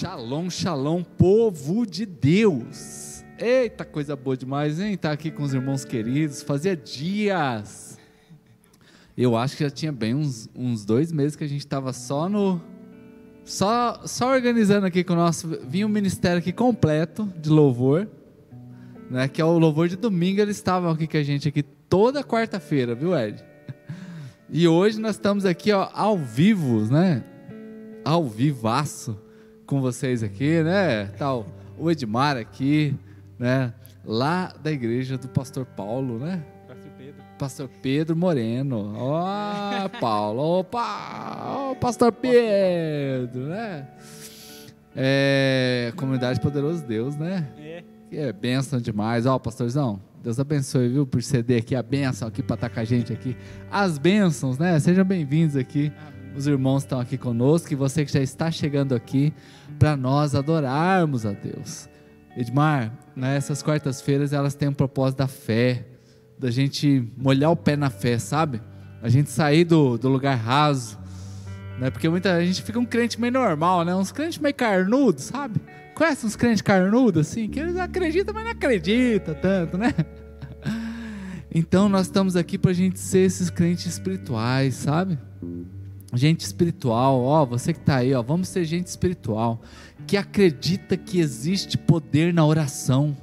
Shalom, shalom, povo de Deus. Eita, coisa boa demais, hein? Estar tá aqui com os irmãos queridos. Fazia dias. Eu acho que já tinha bem uns, uns dois meses que a gente estava só no. Só, só organizando aqui com o nosso. Vinha um ministério aqui completo de louvor. Né, que é o louvor de domingo. Eles estavam aqui com a gente aqui toda quarta-feira, viu, Ed? E hoje nós estamos aqui ó, ao vivo, né? Ao vivaço com vocês aqui, né? Tal o Edmar aqui, né? Lá da igreja do Pastor Paulo, né? Pastor Pedro. Pastor Pedro Moreno. Ó, oh, Paulo. Opa! Oh, Pastor Pedro, né? É, comunidade Poderoso Deus, né? É. É bênção demais. Ó, oh, pastorzão, Deus abençoe, viu, por ceder aqui a bênção aqui para estar com a gente aqui. As bênçãos, né? Sejam bem-vindos aqui. Os irmãos estão aqui conosco e você que já está chegando aqui para nós adorarmos a Deus. Edmar, né, essas quartas-feiras elas têm um propósito da fé, da gente molhar o pé na fé, sabe? A gente sair do, do lugar raso, né? Porque muita gente fica um crente meio normal, né? Uns crentes meio carnudos, sabe? Conhece uns crentes carnudos assim, que eles acreditam, mas não acreditam tanto, né? Então nós estamos aqui para a gente ser esses crentes espirituais, sabe? Gente espiritual, ó, você que está aí, ó, vamos ser gente espiritual, que acredita que existe poder na oração,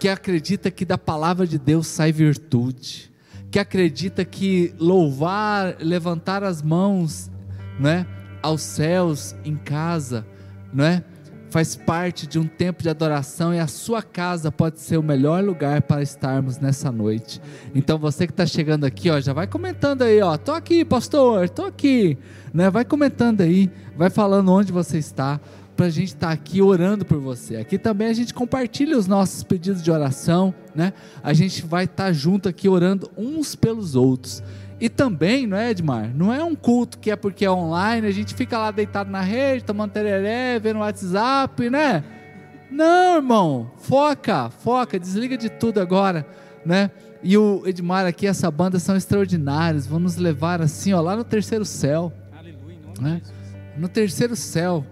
que acredita que da palavra de Deus sai virtude, que acredita que louvar, levantar as mãos, né, aos céus em casa, não é? Faz parte de um tempo de adoração e a sua casa pode ser o melhor lugar para estarmos nessa noite. Então você que está chegando aqui, ó, já vai comentando aí, ó, tô aqui, pastor, tô aqui, né? Vai comentando aí, vai falando onde você está para a gente estar tá aqui orando por você. Aqui também a gente compartilha os nossos pedidos de oração, né? A gente vai estar tá junto aqui orando uns pelos outros. E também, não é, Edmar? Não é um culto que é porque é online, a gente fica lá deitado na rede, tomando tereré, vendo WhatsApp, né? Não, irmão, foca, foca, desliga de tudo agora, né? E o Edmar aqui, essa banda são extraordinários, vão nos levar assim, ó, lá no terceiro céu. Aleluia, né? No terceiro céu,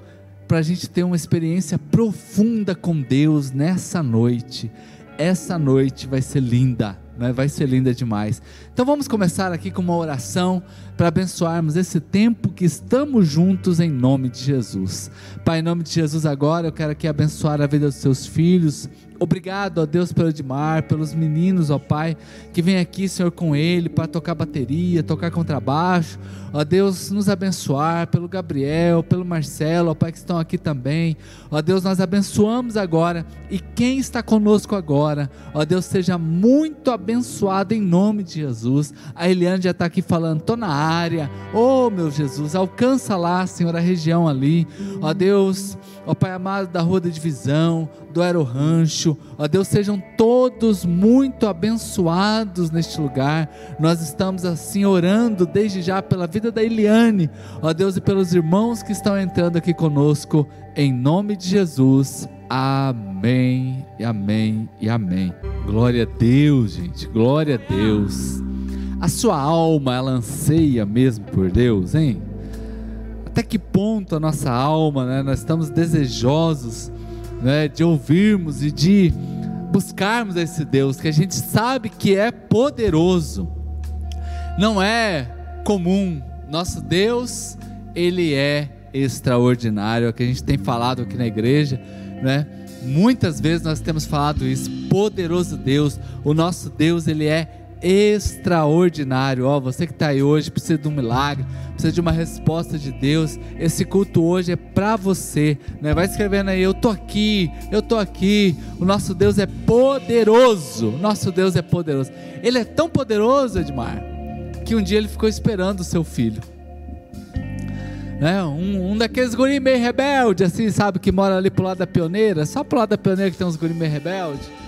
para a gente ter uma experiência profunda com Deus nessa noite. Essa noite vai ser linda né? vai ser linda demais. Então vamos começar aqui com uma oração para abençoarmos esse tempo que estamos juntos em nome de Jesus. Pai, em nome de Jesus, agora eu quero aqui abençoar a vida dos seus filhos, Obrigado, ó Deus, pelo Edmar, pelos meninos, ó Pai, que vem aqui, Senhor, com ele para tocar bateria, tocar contrabaixo. Ó Deus, nos abençoar pelo Gabriel, pelo Marcelo, ó Pai, que estão aqui também. Ó Deus, nós abençoamos agora e quem está conosco agora, ó Deus, seja muito abençoado em nome de Jesus. A Eliane já está aqui falando, estou na área. Oh, meu Jesus, alcança lá, Senhor, a região ali. Ó Deus, ó Pai amado da Rua da Divisão, do Aero Rancho, ó Deus, sejam todos muito abençoados neste lugar. Nós estamos assim orando desde já pela vida da Eliane, ó Deus, e pelos irmãos que estão entrando aqui conosco, em nome de Jesus. Amém, e amém, e amém. Glória a Deus, gente, glória a Deus. A sua alma, ela anseia mesmo por Deus, hein? Até que ponto a nossa alma, né? Nós estamos desejosos né, de ouvirmos e de buscarmos esse Deus que a gente sabe que é poderoso. Não é comum. Nosso Deus, ele é extraordinário, é o que a gente tem falado aqui na igreja, né? Muitas vezes nós temos falado isso, poderoso Deus, o nosso Deus, ele é extraordinário. Ó, você que está aí hoje precisa de um milagre, precisa de uma resposta de Deus. Esse culto hoje é para você. Né? Vai escrevendo aí, eu tô aqui, eu tô aqui. O nosso Deus é poderoso. Nosso Deus é poderoso. Ele é tão poderoso, Edmar, que um dia ele ficou esperando o seu filho. Né? Um, um daqueles guri meio rebelde, assim, sabe, que mora ali pro lado da pioneira, só pro lado da pioneira que tem uns guri meio rebelde.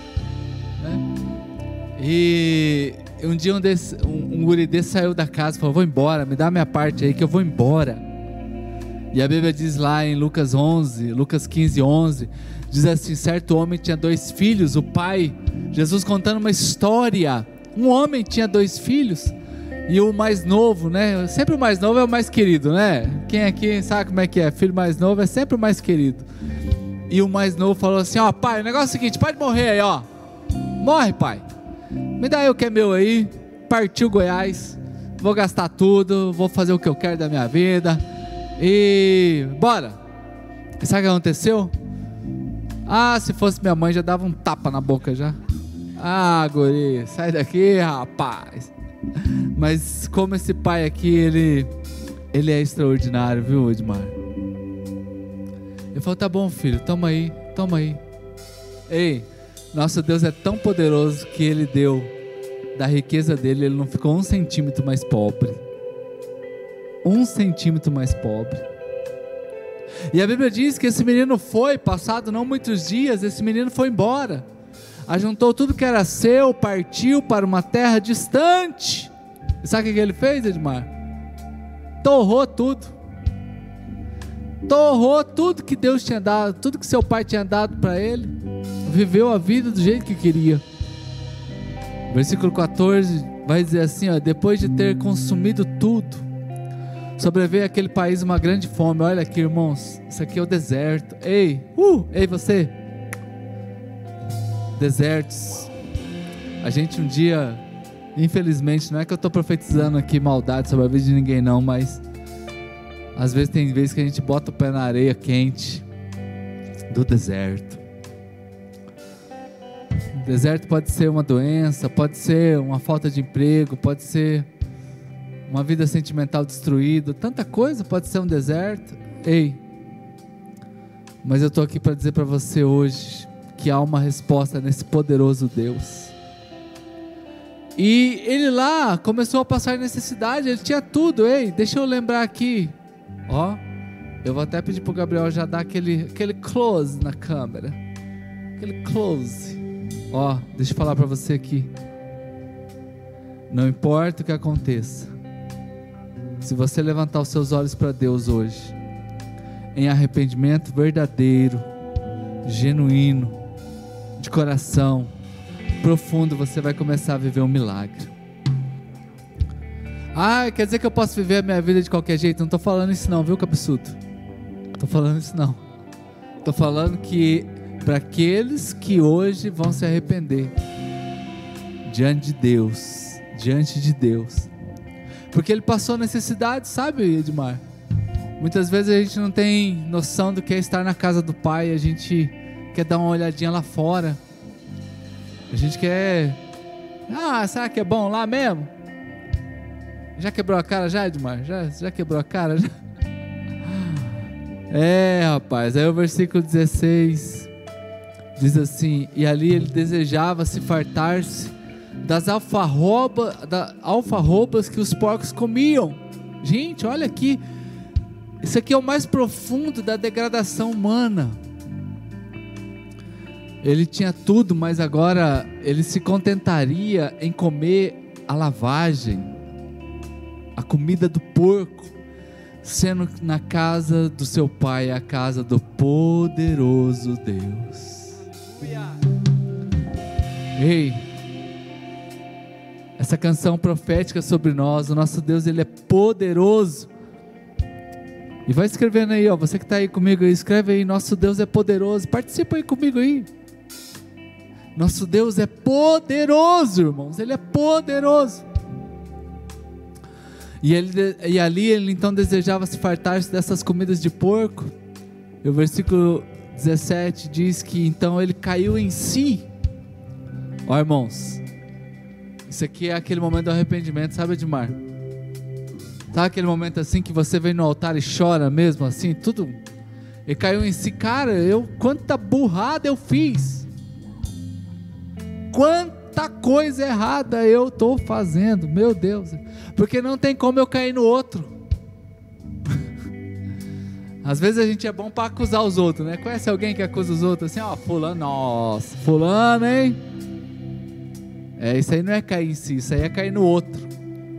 E um dia um, desse, um, um guri desse saiu da casa e falou: Vou embora, me dá minha parte aí que eu vou embora. E a Bíblia diz lá em Lucas 11, Lucas 15, 11, diz assim: certo homem tinha dois filhos, o pai, Jesus contando uma história. Um homem tinha dois filhos, E o mais novo, né? Sempre o mais novo é o mais querido, né? Quem aqui sabe como é que é? Filho mais novo é sempre o mais querido. E o mais novo falou assim: Ó, pai, o negócio é o seguinte: pode morrer aí, ó. Morre, pai. Me dá aí o que é meu aí. Partiu Goiás. Vou gastar tudo. Vou fazer o que eu quero da minha vida. E bora. Sabe o que aconteceu? Ah, se fosse minha mãe, já dava um tapa na boca já. Ah, guri, sai daqui, rapaz. Mas como esse pai aqui, ele, ele é extraordinário, viu, Edmar? Ele falou: tá bom, filho, toma aí, toma aí. Ei, nosso Deus é tão poderoso que ele deu da riqueza dele, ele não ficou um centímetro mais pobre. Um centímetro mais pobre. E a Bíblia diz que esse menino foi, passado não muitos dias, esse menino foi embora ajuntou tudo que era seu, partiu para uma terra distante. E sabe o que ele fez, Edmar? Torrou tudo. Torrou tudo que Deus tinha dado, tudo que seu pai tinha dado para ele. Viveu a vida do jeito que queria. Versículo 14 vai dizer assim: ó, depois de ter consumido tudo, sobreveio aquele país uma grande fome. Olha aqui, irmãos, isso aqui é o deserto. Ei, uh, ei você, desertos. A gente um dia, infelizmente, não é que eu estou profetizando aqui maldade sobre a vida de ninguém, não, mas às vezes tem vezes que a gente bota o pé na areia quente do deserto. Deserto pode ser uma doença, pode ser uma falta de emprego, pode ser uma vida sentimental destruída, tanta coisa pode ser um deserto. Ei, mas eu estou aqui para dizer para você hoje que há uma resposta nesse poderoso Deus. E ele lá começou a passar necessidade, ele tinha tudo, ei, deixa eu lembrar aqui. Ó, eu vou até pedir pro Gabriel já dar aquele, aquele close na câmera. Aquele close. Ó, deixa eu falar para você aqui. Não importa o que aconteça. Se você levantar os seus olhos para Deus hoje, em arrependimento verdadeiro, genuíno, de coração profundo, você vai começar a viver um milagre. Ah, quer dizer que eu posso viver a minha vida de qualquer jeito? Não estou falando isso não, viu, cabeçudo? Estou falando isso não. Estou falando que para aqueles que hoje vão se arrepender diante de Deus, diante de Deus, porque ele passou necessidade, sabe, Edmar? Muitas vezes a gente não tem noção do que é estar na casa do Pai, a gente quer dar uma olhadinha lá fora. A gente quer. Ah, será que é bom lá mesmo? Já quebrou a cara já, Edmar? Já, já quebrou a cara? Já? É, rapaz. Aí o versículo 16 diz assim: E ali ele desejava se fartar-se das alfarroba, da, alfarrobas que os porcos comiam. Gente, olha aqui. Isso aqui é o mais profundo da degradação humana. Ele tinha tudo, mas agora ele se contentaria em comer a lavagem, a comida do porco, sendo na casa do seu pai, a casa do poderoso Deus. Ei, essa canção profética sobre nós, o nosso Deus, ele é poderoso. E vai escrevendo aí, ó, você que está aí comigo, escreve aí, nosso Deus é poderoso. Participa aí comigo aí. Nosso Deus é poderoso, irmãos, Ele é poderoso. E, ele, e ali ele então desejava se fartar-se dessas comidas de porco. E o versículo 17 diz que então ele caiu em si. Ó irmãos, isso aqui é aquele momento do arrependimento, sabe, Edmar? Sabe aquele momento assim que você vem no altar e chora mesmo, assim, tudo. Ele caiu em si, cara, eu quanta burrada eu fiz quanta coisa errada eu estou fazendo, meu Deus, porque não tem como eu cair no outro. Às vezes a gente é bom para acusar os outros, né? Conhece alguém que acusa os outros assim, ó, fulano, nossa, fulano, hein? É, isso aí não é cair em si, isso aí é cair no outro.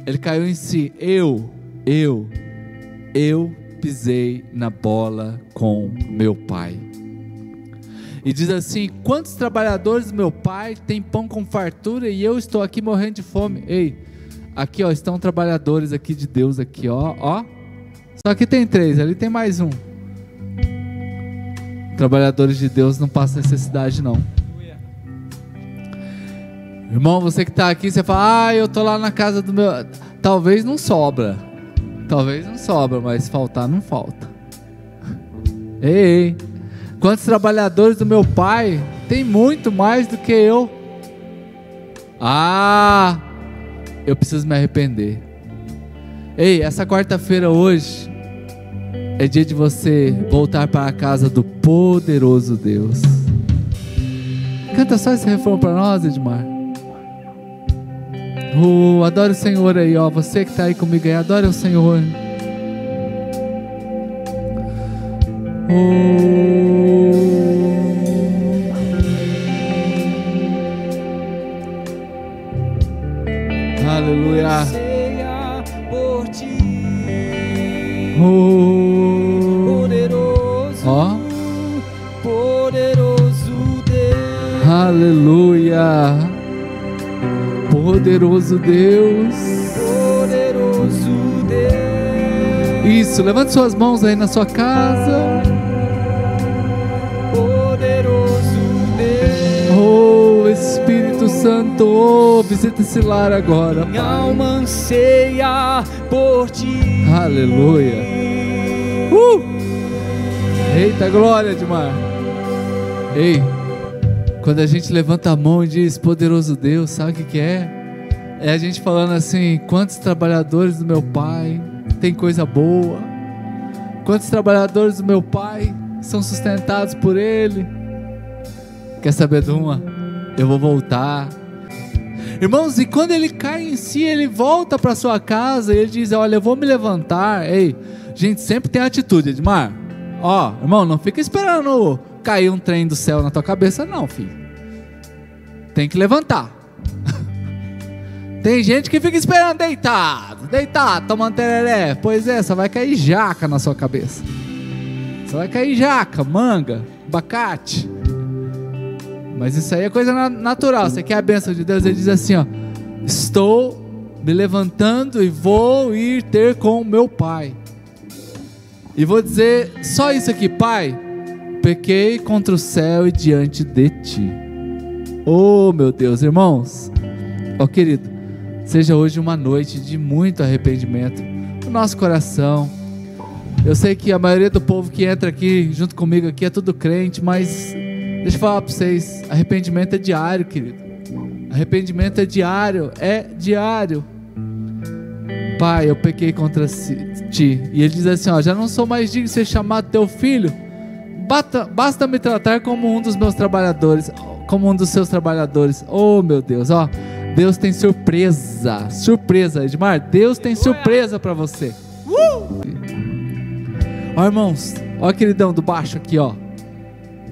Ele caiu em si, eu, eu, eu pisei na bola com meu pai. E diz assim: Quantos trabalhadores do meu pai têm pão com fartura e eu estou aqui morrendo de fome? Ei, Aqui, ó, estão trabalhadores aqui de Deus aqui, ó, ó. Só que tem três, ali tem mais um. Trabalhadores de Deus não passam necessidade, não. Irmão, você que está aqui, você fala, ah, eu tô lá na casa do meu. Talvez não sobra. Talvez não sobra, mas faltar não falta. Ei, ei. Quantos trabalhadores do meu pai tem muito mais do que eu? Ah, eu preciso me arrepender. Ei, essa quarta-feira hoje é dia de você voltar para a casa do poderoso Deus. Canta só esse refrão para nós, Edmar. Oh, adore o Senhor aí, ó. Você que está aí comigo aí, adore o Senhor. Oh. Poderoso Deus. Poderoso Deus. Isso, levante suas mãos aí na sua casa. Poderoso Deus. Oh, Espírito Santo, oh, visita esse lar agora. Minha alma anseia por ti. Aleluia. Uh! Eita glória, Edmar. Ei, quando a gente levanta a mão e diz poderoso Deus, sabe o que, que é? É a gente falando assim: quantos trabalhadores do meu pai tem coisa boa? Quantos trabalhadores do meu pai são sustentados por ele? Quer saber de uma? Eu vou voltar. Irmãos, e quando ele cai em si, ele volta para sua casa e ele diz: Olha, eu vou me levantar. Ei, gente, sempre tem atitude, Edmar. Ó, irmão, não fica esperando cair um trem do céu na tua cabeça, não, filho. Tem que levantar. Tem gente que fica esperando deitado, deitado, tomando tereré. Pois é, só vai cair jaca na sua cabeça. Só vai cair jaca, manga, abacate. Mas isso aí é coisa na- natural. Você quer a bênção de Deus? Ele diz assim: ó, Estou me levantando e vou ir ter com o meu pai. E vou dizer só isso aqui, pai. Pequei contra o céu e diante de ti. Oh, meu Deus, irmãos. Ó, querido, seja hoje uma noite de muito arrependimento no nosso coração. Eu sei que a maioria do povo que entra aqui junto comigo aqui é tudo crente, mas Deixa eu falar para vocês, arrependimento é diário, querido. Arrependimento é diário, é diário. Pai, eu pequei contra ti. E ele diz assim: ó, já não sou mais digno de ser chamado teu filho. Bata- basta me tratar como um dos meus trabalhadores, como um dos seus trabalhadores. Oh, meu Deus, ó. Deus tem surpresa. Surpresa, Edmar. Deus tem surpresa para você. Ó, irmãos, ó, queridão do baixo aqui, ó.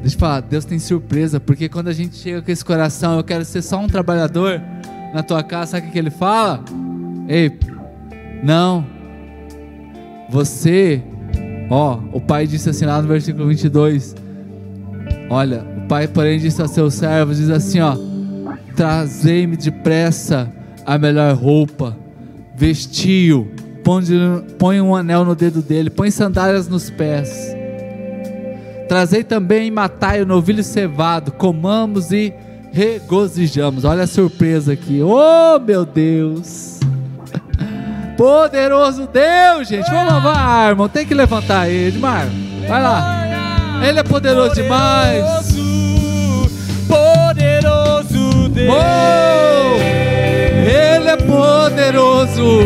Deixa eu falar, Deus tem surpresa, porque quando a gente chega com esse coração, eu quero ser só um trabalhador na tua casa, sabe o que que ele fala? Ei, não, você, ó, o pai disse assim lá no versículo 22, olha, o pai porém disse a seus servos, diz assim ó, trazei-me depressa a melhor roupa, vestiu, põe, um anel no dedo dele, põe sandálias nos pés, Trazei também matai o novilho cevado, comamos e regozijamos. Olha a surpresa aqui. Oh, meu Deus! Poderoso Deus, gente. Vamos lá, irmão. Tem que levantar ele, Edmar. Vai lá. Ele é poderoso demais. Deus. Oh! Ele é poderoso.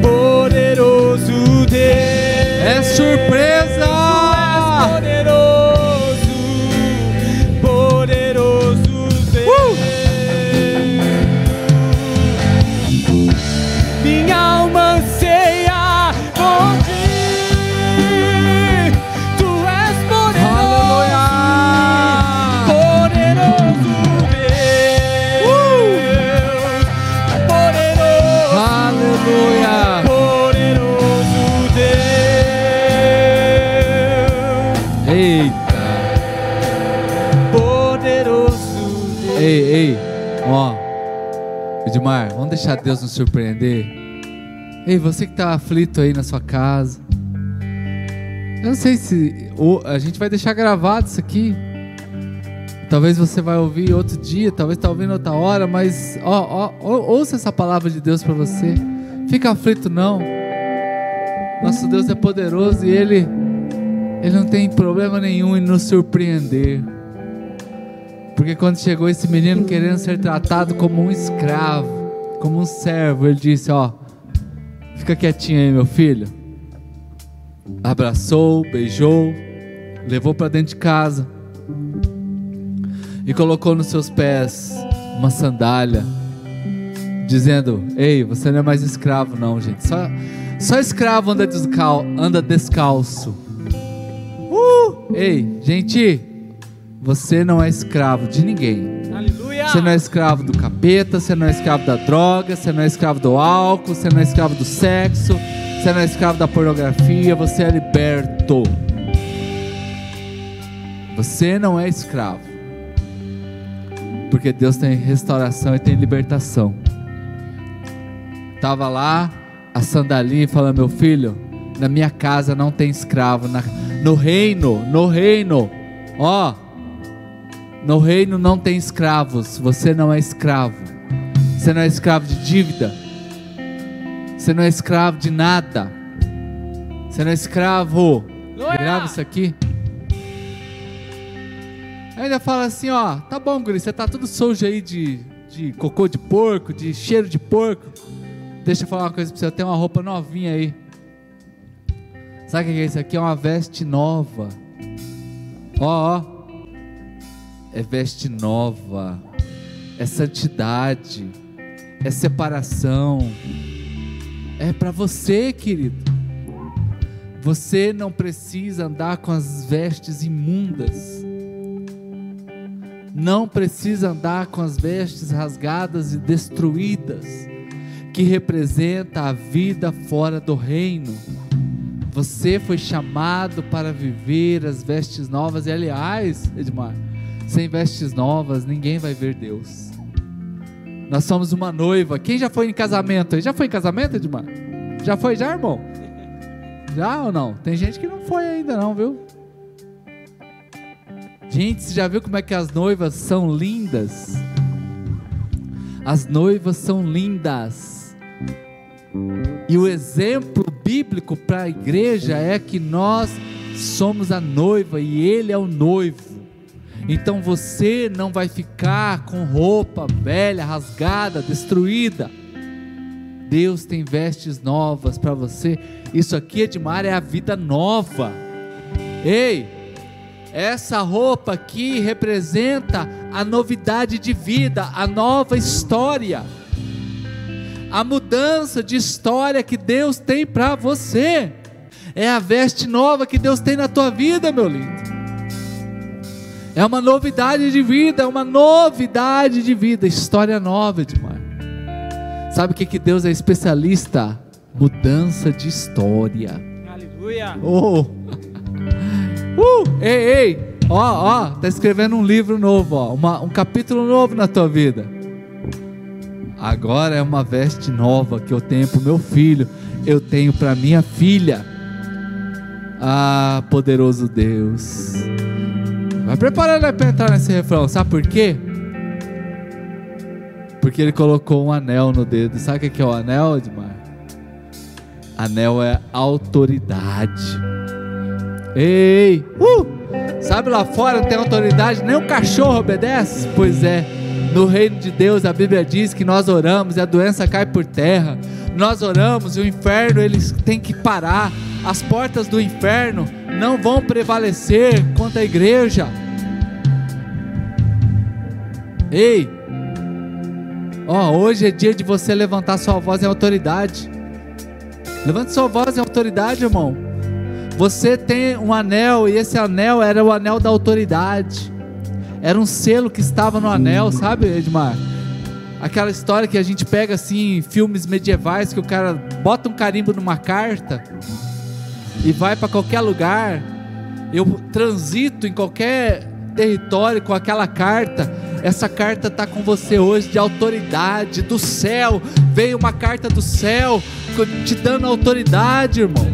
Poderoso Deus. É surpresa. Deixar Deus nos surpreender. Ei, você que está aflito aí na sua casa. Eu não sei se a gente vai deixar gravado isso aqui. Talvez você vai ouvir outro dia, talvez está ouvindo outra hora, mas ó, ó, ouça essa palavra de Deus para você. Fica aflito não. Nosso Deus é poderoso e ele ele não tem problema nenhum em nos surpreender. Porque quando chegou esse menino querendo ser tratado como um escravo, como um servo, ele disse: Ó, fica quietinho aí, meu filho. Abraçou, beijou, levou para dentro de casa e colocou nos seus pés uma sandália, dizendo: Ei, você não é mais escravo, não, gente. Só, só escravo anda, descal, anda descalço. Uh! Ei, gente, você não é escravo de ninguém. Você não é escravo do capeta, você não é escravo da droga, você não é escravo do álcool, você não é escravo do sexo, você não é escravo da pornografia, você é liberto. Você não é escravo. Porque Deus tem restauração e tem libertação. Tava lá a sandalinha falando: Meu filho, na minha casa não tem escravo. Na, no reino, no reino, ó, no reino não tem escravos. Você não é escravo. Você não é escravo de dívida. Você não é escravo de nada. Você não é escravo. Glória! Grava isso aqui. Ainda fala assim, ó, tá bom, guri, você tá tudo sujo aí de, de cocô de porco, de cheiro de porco. Deixa eu falar uma coisa pra você, eu tenho uma roupa novinha aí. Sabe o que é isso aqui? É uma veste nova. Ó, ó é veste nova, é santidade, é separação. É para você, querido. Você não precisa andar com as vestes imundas. Não precisa andar com as vestes rasgadas e destruídas, que representa a vida fora do reino. Você foi chamado para viver as vestes novas. E aliás, Edmar, sem vestes novas, ninguém vai ver Deus. Nós somos uma noiva. Quem já foi em casamento? Já foi em casamento, Edmar? Já foi, já, irmão? Já ou não? Tem gente que não foi ainda, não, viu? Gente, você já viu como é que as noivas são lindas? As noivas são lindas. E o exemplo bíblico para a igreja é que nós somos a noiva e ele é o noivo. Então você não vai ficar com roupa velha, rasgada, destruída. Deus tem vestes novas para você. Isso aqui, Edmar, é a vida nova. Ei, essa roupa aqui representa a novidade de vida, a nova história, a mudança de história que Deus tem para você. É a veste nova que Deus tem na tua vida, meu lindo. É uma novidade de vida, é uma novidade de vida, história nova, Edmar. Sabe o que, que Deus é especialista? Mudança de história. Aleluia. Oh! Uh! Ei, ei! Ó, ó, tá escrevendo um livro novo, ó, uma, um capítulo novo na tua vida. Agora é uma veste nova que eu tenho para o meu filho, eu tenho para minha filha. Ah, poderoso Deus. Vai preparando para entrar nesse refrão, sabe por quê? Porque ele colocou um anel no dedo. Sabe o que é o anel, Edmar? Anel é autoridade. Ei! Uh! Sabe lá fora tem autoridade, nem o cachorro obedece? Pois é, no reino de Deus a Bíblia diz que nós oramos e a doença cai por terra. Nós oramos e o inferno eles tem que parar. As portas do inferno não vão prevalecer contra a igreja. Ei! Ó, hoje é dia de você levantar sua voz em autoridade. Levante sua voz em autoridade, irmão. Você tem um anel e esse anel era o anel da autoridade. Era um selo que estava no anel, sabe, Edmar? Aquela história que a gente pega assim em filmes medievais que o cara bota um carimbo numa carta e vai para qualquer lugar. Eu transito em qualquer território com aquela carta. Essa carta está com você hoje de autoridade do céu. Veio uma carta do céu te dando autoridade, irmão.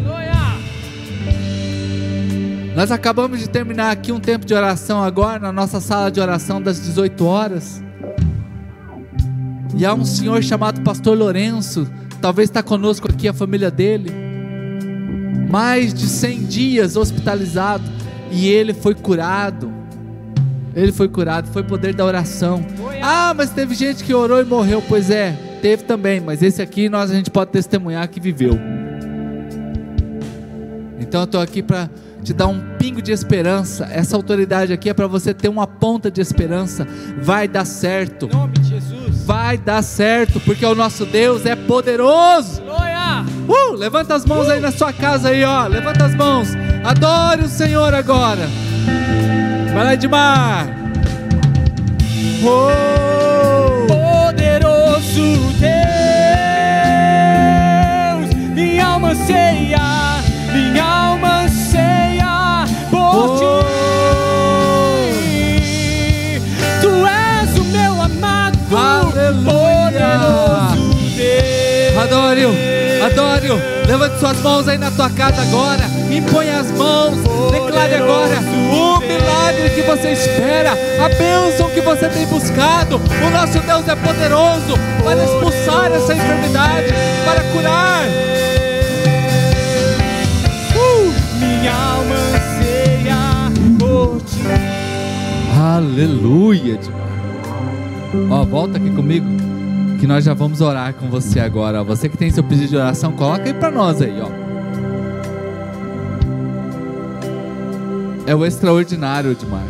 Nós acabamos de terminar aqui um tempo de oração agora, na nossa sala de oração das 18 horas. E há um senhor chamado Pastor Lourenço, talvez está conosco aqui a família dele. Mais de 100 dias hospitalizado e ele foi curado. Ele foi curado, foi poder da oração. Ah, mas teve gente que orou e morreu. Pois é, teve também, mas esse aqui nós a gente pode testemunhar que viveu. Então eu estou aqui para te dar um pingo de esperança. Essa autoridade aqui é para você ter uma ponta de esperança. Vai dar certo. Em nome de Jesus. Vai dar certo, porque o nosso Deus é poderoso. Glória. Uh, levanta as mãos aí na sua casa aí, ó. Levanta as mãos. Adore o Senhor agora. Vai lá, Edmar. Oh. Poderoso Deus, minha alma anseia, adore-o. Levante suas mãos aí na tua casa agora. Impõe as mãos. Declare agora o milagre que você espera, a bênção que você tem buscado. O nosso Deus é poderoso para expulsar essa enfermidade, para curar. Uh, minha alma anseia por ti. Aleluia. Ó, volta aqui comigo. Que nós já vamos orar com você agora. Você que tem seu pedido de oração, coloca aí para nós aí, ó. É o extraordinário, Edmar.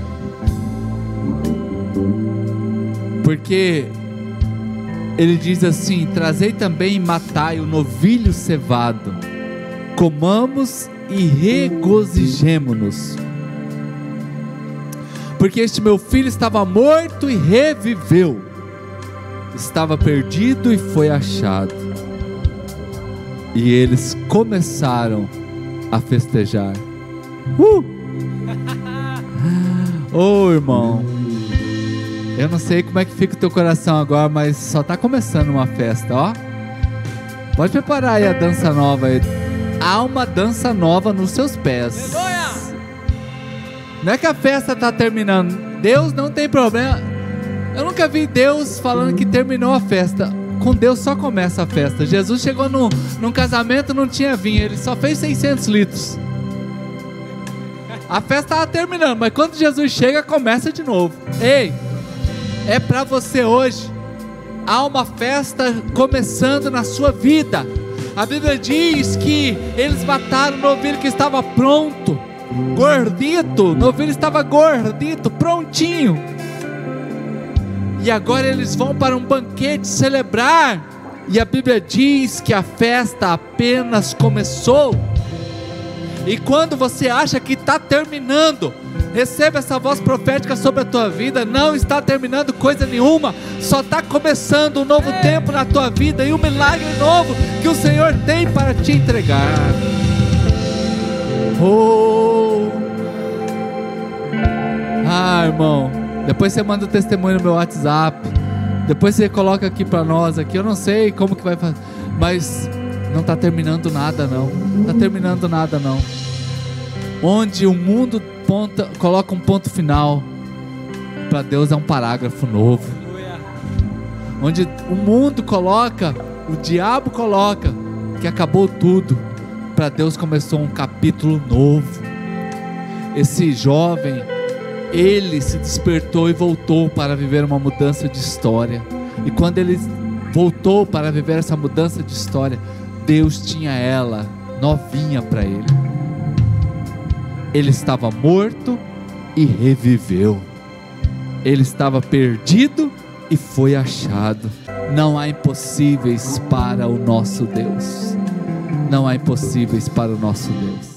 Porque ele diz assim: Trazei também e matai o novilho cevado, comamos e regozijemo-nos. Porque este meu filho estava morto e reviveu, estava perdido e foi achado. E eles começaram a festejar. Uh! Ô irmão, eu não sei como é que fica o teu coração agora, mas só está começando uma festa, ó. Pode preparar aí a dança nova aí. Há uma dança nova nos seus pés. Não é que a festa está terminando. Deus não tem problema. Eu nunca vi Deus falando que terminou a festa. Com Deus só começa a festa. Jesus chegou num, num casamento, não tinha vinho. Ele só fez 600 litros. A festa estava terminando, mas quando Jesus chega, começa de novo. Ei, é para você hoje. Há uma festa começando na sua vida. A Bíblia diz que eles mataram o novilho que estava pronto, gordito. O novilho estava gordito, prontinho. E agora eles vão para um banquete celebrar. E a Bíblia diz que a festa apenas começou. E quando você acha que está terminando, receba essa voz profética sobre a tua vida. Não está terminando coisa nenhuma, só está começando um novo tempo na tua vida e um milagre novo que o Senhor tem para te entregar. Oh, ah, irmão, depois você manda o testemunho no meu WhatsApp. Depois você coloca aqui para nós aqui. Eu não sei como que vai fazer, mas não está terminando nada não. Está terminando nada não. Onde o mundo ponta, coloca um ponto final, para Deus é um parágrafo novo. Onde o mundo coloca, o diabo coloca que acabou tudo, para Deus começou um capítulo novo. Esse jovem, ele se despertou e voltou para viver uma mudança de história. E quando ele voltou para viver essa mudança de história, Deus tinha ela novinha para ele. Ele estava morto e reviveu. Ele estava perdido e foi achado. Não há impossíveis para o nosso Deus. Não há impossíveis para o nosso Deus.